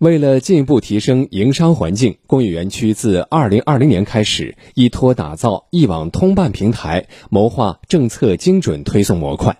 为了进一步提升营商环境，工业园区自二零二零年开始，依托打造一网通办平台，谋划政策精准推送模块。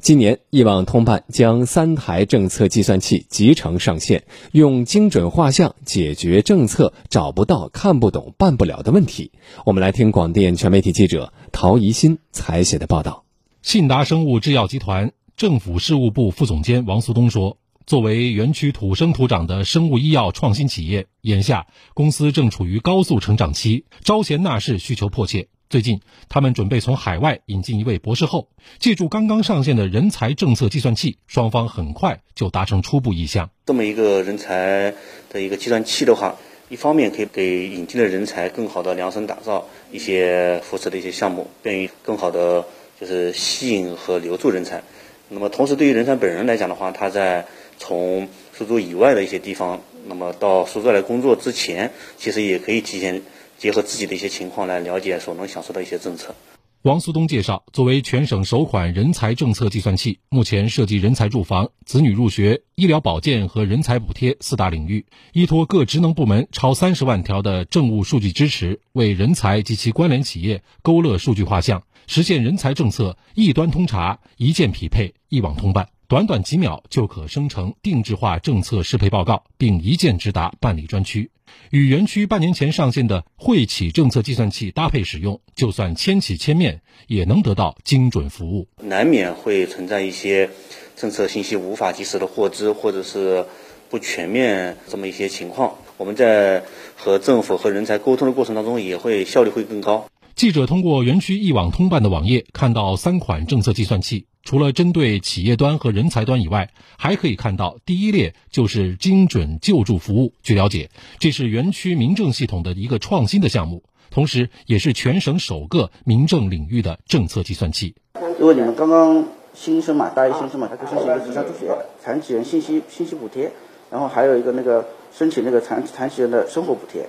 今年，一网通办将三台政策计算器集成上线，用精准画像解决政策找不到、看不懂、办不了的问题。我们来听广电全媒体记者陶怡新采写的报道。信达生物制药集团政府事务部副总监王苏东说。作为园区土生土长的生物医药创新企业，眼下公司正处于高速成长期，招贤纳士需求迫切。最近，他们准备从海外引进一位博士后，借助刚刚上线的人才政策计算器，双方很快就达成初步意向。这么一个人才的一个计算器的话，一方面可以给引进的人才更好的量身打造一些扶持的一些项目，便于更好的就是吸引和留住人才。那么，同时对于人才本人来讲的话，他在从苏州以外的一些地方，那么到苏州来工作之前，其实也可以提前结合自己的一些情况来了解所能享受的一些政策。王苏东介绍，作为全省首款人才政策计算器，目前涉及人才住房、子女入学、医疗保健和人才补贴四大领域，依托各职能部门超三十万条的政务数据支持，为人才及其关联企业勾勒数据画像，实现人才政策一端通查、一键匹配、一网通办。短短几秒就可生成定制化政策适配报告，并一键直达办理专区。与园区半年前上线的惠企政策计算器搭配使用，就算千起千面，也能得到精准服务。难免会存在一些政策信息无法及时的获知，或者是不全面这么一些情况。我们在和政府和人才沟通的过程当中，也会效率会更高。记者通过园区一网通办的网页看到三款政策计算器。除了针对企业端和人才端以外，还可以看到第一列就是精准救助服务。据了解，这是园区民政系统的一个创新的项目，同时也是全省首个民政领域的政策计算器。因为你们刚刚新生嘛，大一新生嘛，他就申请一个职场助学、残疾人信息信息补贴，然后还有一个那个申请那个残残疾人的生活补贴，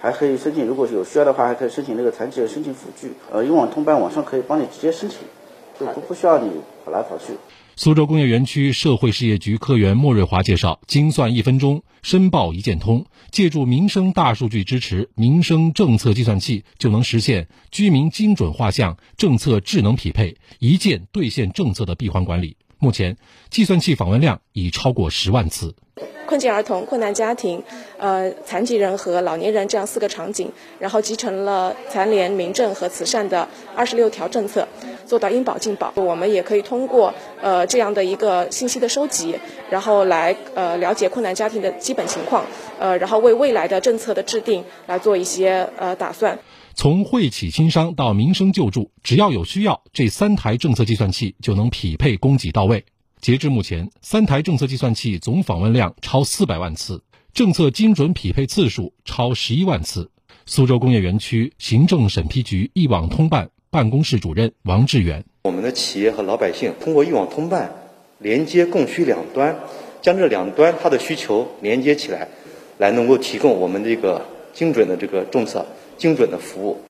还可以申请，如果有需要的话，还可以申请那个残疾人申请辅具。呃，一网通办网上可以帮你直接申请。不不需要你跑来跑去。苏州工业园区社会事业局科员莫瑞华介绍，精算一分钟，申报一键通，借助民生大数据支持，民生政策计算器就能实现居民精准画像、政策智能匹配、一键兑现政策的闭环管理。目前，计算器访问量已超过十万次。困境儿童、困难家庭、呃残疾人和老年人这样四个场景，然后集成了残联、民政和慈善的二十六条政策，做到应保尽保。我们也可以通过呃这样的一个信息的收集，然后来呃了解困难家庭的基本情况，呃然后为未来的政策的制定来做一些呃打算。从惠企轻商到民生救助，只要有需要，这三台政策计算器就能匹配供给到位。截至目前，三台政策计算器总访问量超四百万次，政策精准匹配次数超十一万次。苏州工业园区行政审批局一网通办办公室主任王志远：我们的企业和老百姓通过一网通办连接供需两端，将这两端它的需求连接起来，来能够提供我们这个精准的这个政策、精准的服务。